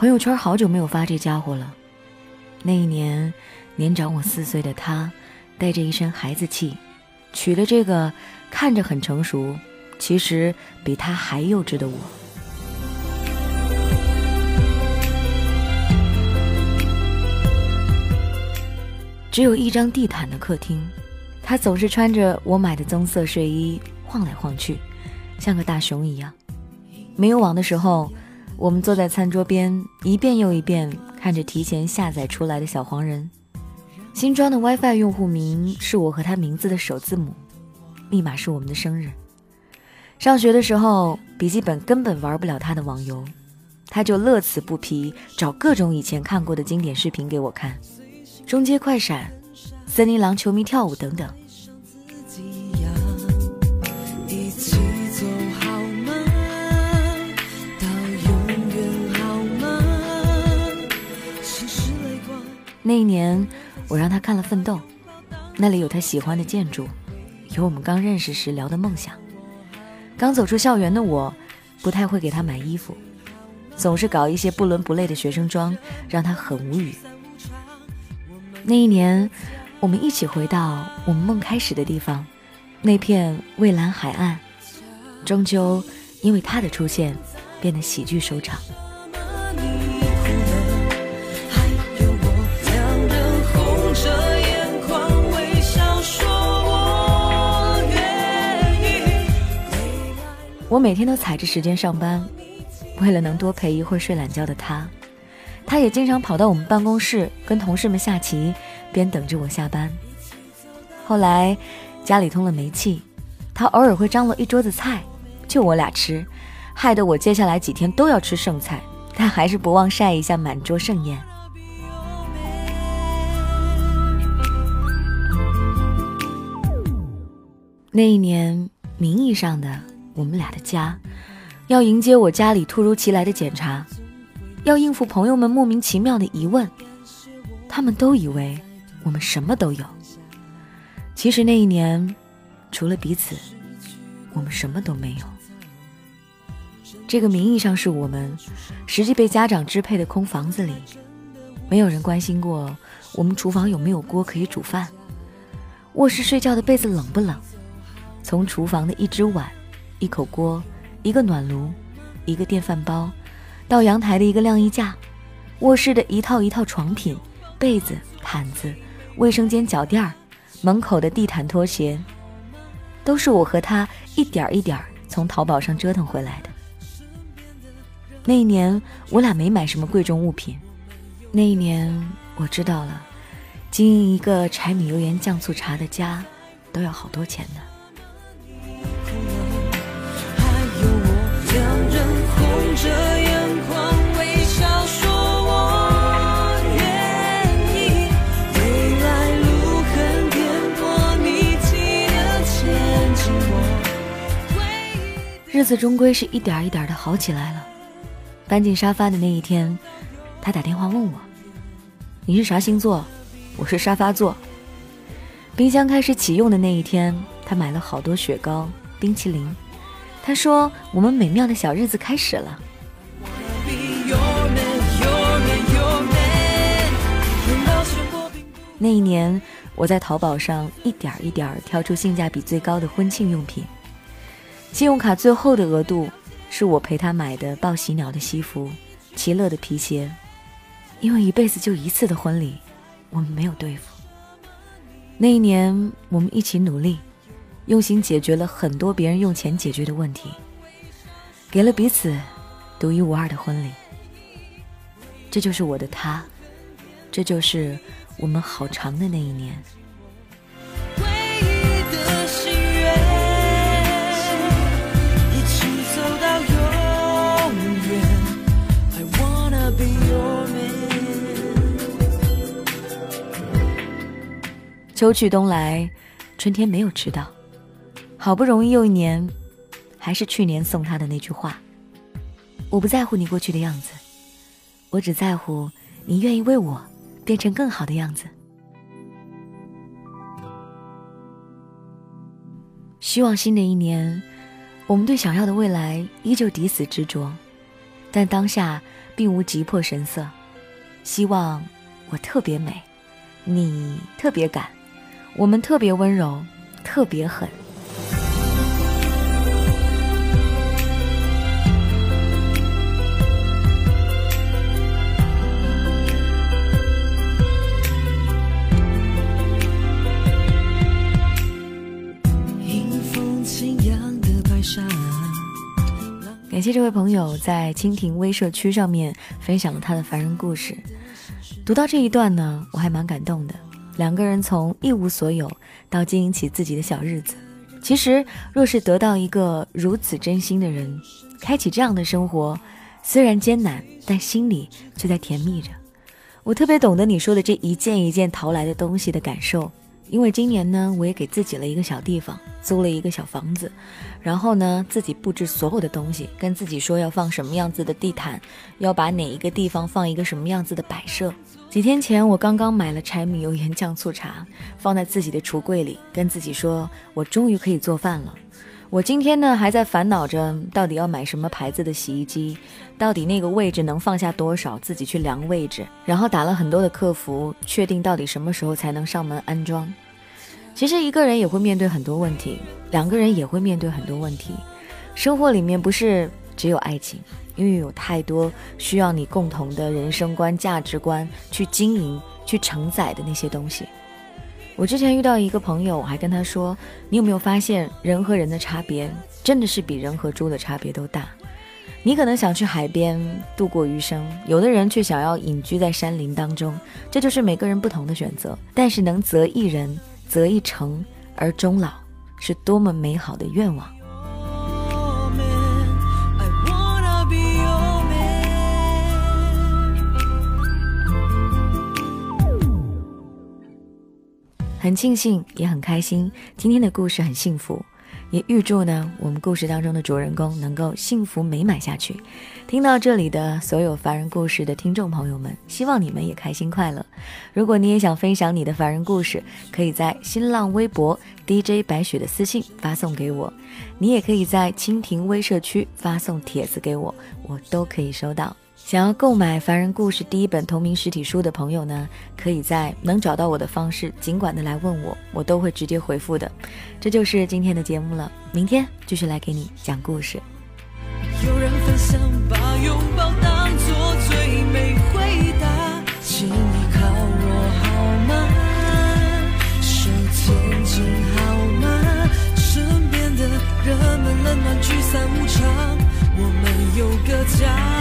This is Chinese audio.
朋友圈好久没有发这家伙了。那一年，年长我四岁的他，带着一身孩子气，娶了这个看着很成熟，其实比他还幼稚的我。只有一张地毯的客厅，他总是穿着我买的棕色睡衣晃来晃去，像个大熊一样。没有网的时候，我们坐在餐桌边，一遍又一遍看着提前下载出来的小黄人。新装的 WiFi 用户名是我和他名字的首字母，密码是我们的生日。上学的时候，笔记本根本玩不了他的网游，他就乐此不疲，找各种以前看过的经典视频给我看。中街快闪、森林狼球迷跳舞等等。我让他看了《奋斗》，那里有他喜欢的建筑，有我们刚认识时聊的梦想。刚走出校园的我，不太会给他买衣服，总是搞一些不伦不类的学生装，让他很无语。那一年，我们一起回到我们梦开始的地方，那片蔚蓝海岸，终究因为他的出现，变得喜剧收场。我每天都踩着时间上班，为了能多陪一会儿睡懒觉的他。他也经常跑到我们办公室跟同事们下棋，边等着我下班。后来家里通了煤气，他偶尔会张罗一桌子菜，就我俩吃，害得我接下来几天都要吃剩菜，但还是不忘晒一下满桌盛宴。那一年，名义上的我们俩的家，要迎接我家里突如其来的检查。要应付朋友们莫名其妙的疑问，他们都以为我们什么都有。其实那一年，除了彼此，我们什么都没有。这个名义上是我们，实际被家长支配的空房子里，没有人关心过我们厨房有没有锅可以煮饭，卧室睡觉的被子冷不冷，从厨房的一只碗、一口锅、一个暖炉、一个电饭煲。到阳台的一个晾衣架，卧室的一套一套床品、被子、毯子，卫生间脚垫儿，门口的地毯、拖鞋，都是我和他一点儿一点儿从淘宝上折腾回来的。那一年，我俩没买什么贵重物品。那一年，我知道了，经营一个柴米油盐酱醋茶的家，都要好多钱呢。日子终归是一点一点的好起来了。搬进沙发的那一天，他打电话问我：“你是啥星座？”我是沙发座。冰箱开始启用的那一天，他买了好多雪糕、冰淇淋。他说：“我们美妙的小日子开始了。”那一年，我在淘宝上一点儿一点儿挑出性价比最高的婚庆用品。信用卡最后的额度，是我陪他买的报喜鸟的西服、奇乐的皮鞋，因为一辈子就一次的婚礼，我们没有对付。那一年，我们一起努力，用心解决了很多别人用钱解决的问题，给了彼此独一无二的婚礼。这就是我的他，这就是我们好长的那一年。秋去冬来，春天没有迟到。好不容易又一年，还是去年送他的那句话：“我不在乎你过去的样子，我只在乎你愿意为我变成更好的样子。”希望新的一年，我们对想要的未来依旧抵死执着，但当下并无急迫神色。希望我特别美，你特别敢，我们特别温柔，特别狠。感谢这位朋友在蜻蜓微社区上面分享了他的凡人故事。读到这一段呢，我还蛮感动的。两个人从一无所有到经营起自己的小日子，其实若是得到一个如此真心的人，开启这样的生活，虽然艰难，但心里却在甜蜜着。我特别懂得你说的这一件一件淘来的东西的感受。因为今年呢，我也给自己了一个小地方，租了一个小房子，然后呢，自己布置所有的东西，跟自己说要放什么样子的地毯，要把哪一个地方放一个什么样子的摆设。几天前，我刚刚买了柴米油盐酱醋茶，放在自己的橱柜里，跟自己说，我终于可以做饭了。我今天呢还在烦恼着到底要买什么牌子的洗衣机，到底那个位置能放下多少，自己去量位置，然后打了很多的客服，确定到底什么时候才能上门安装。其实一个人也会面对很多问题，两个人也会面对很多问题。生活里面不是只有爱情，因为有太多需要你共同的人生观、价值观去经营、去承载的那些东西。我之前遇到一个朋友，我还跟他说：“你有没有发现，人和人的差别真的是比人和猪的差别都大？你可能想去海边度过余生，有的人却想要隐居在山林当中，这就是每个人不同的选择。但是能择一人，择一城而终老，是多么美好的愿望。”很庆幸，也很开心，今天的故事很幸福，也预祝呢我们故事当中的主人公能够幸福美满下去。听到这里的所有凡人故事的听众朋友们，希望你们也开心快乐。如果你也想分享你的凡人故事，可以在新浪微博 DJ 白雪的私信发送给我，你也可以在蜻蜓微社区发送帖子给我，我都可以收到。想要购买《凡人故事》第一本同名实体书的朋友呢，可以在能找到我的方式，尽管的来问我，我都会直接回复的。这就是今天的节目了，明天继续来给你讲故事。有人分享把拥抱当作最美回答，请你靠我好吗？手牵紧好吗？身边的人们冷暖聚散无常。我们有个家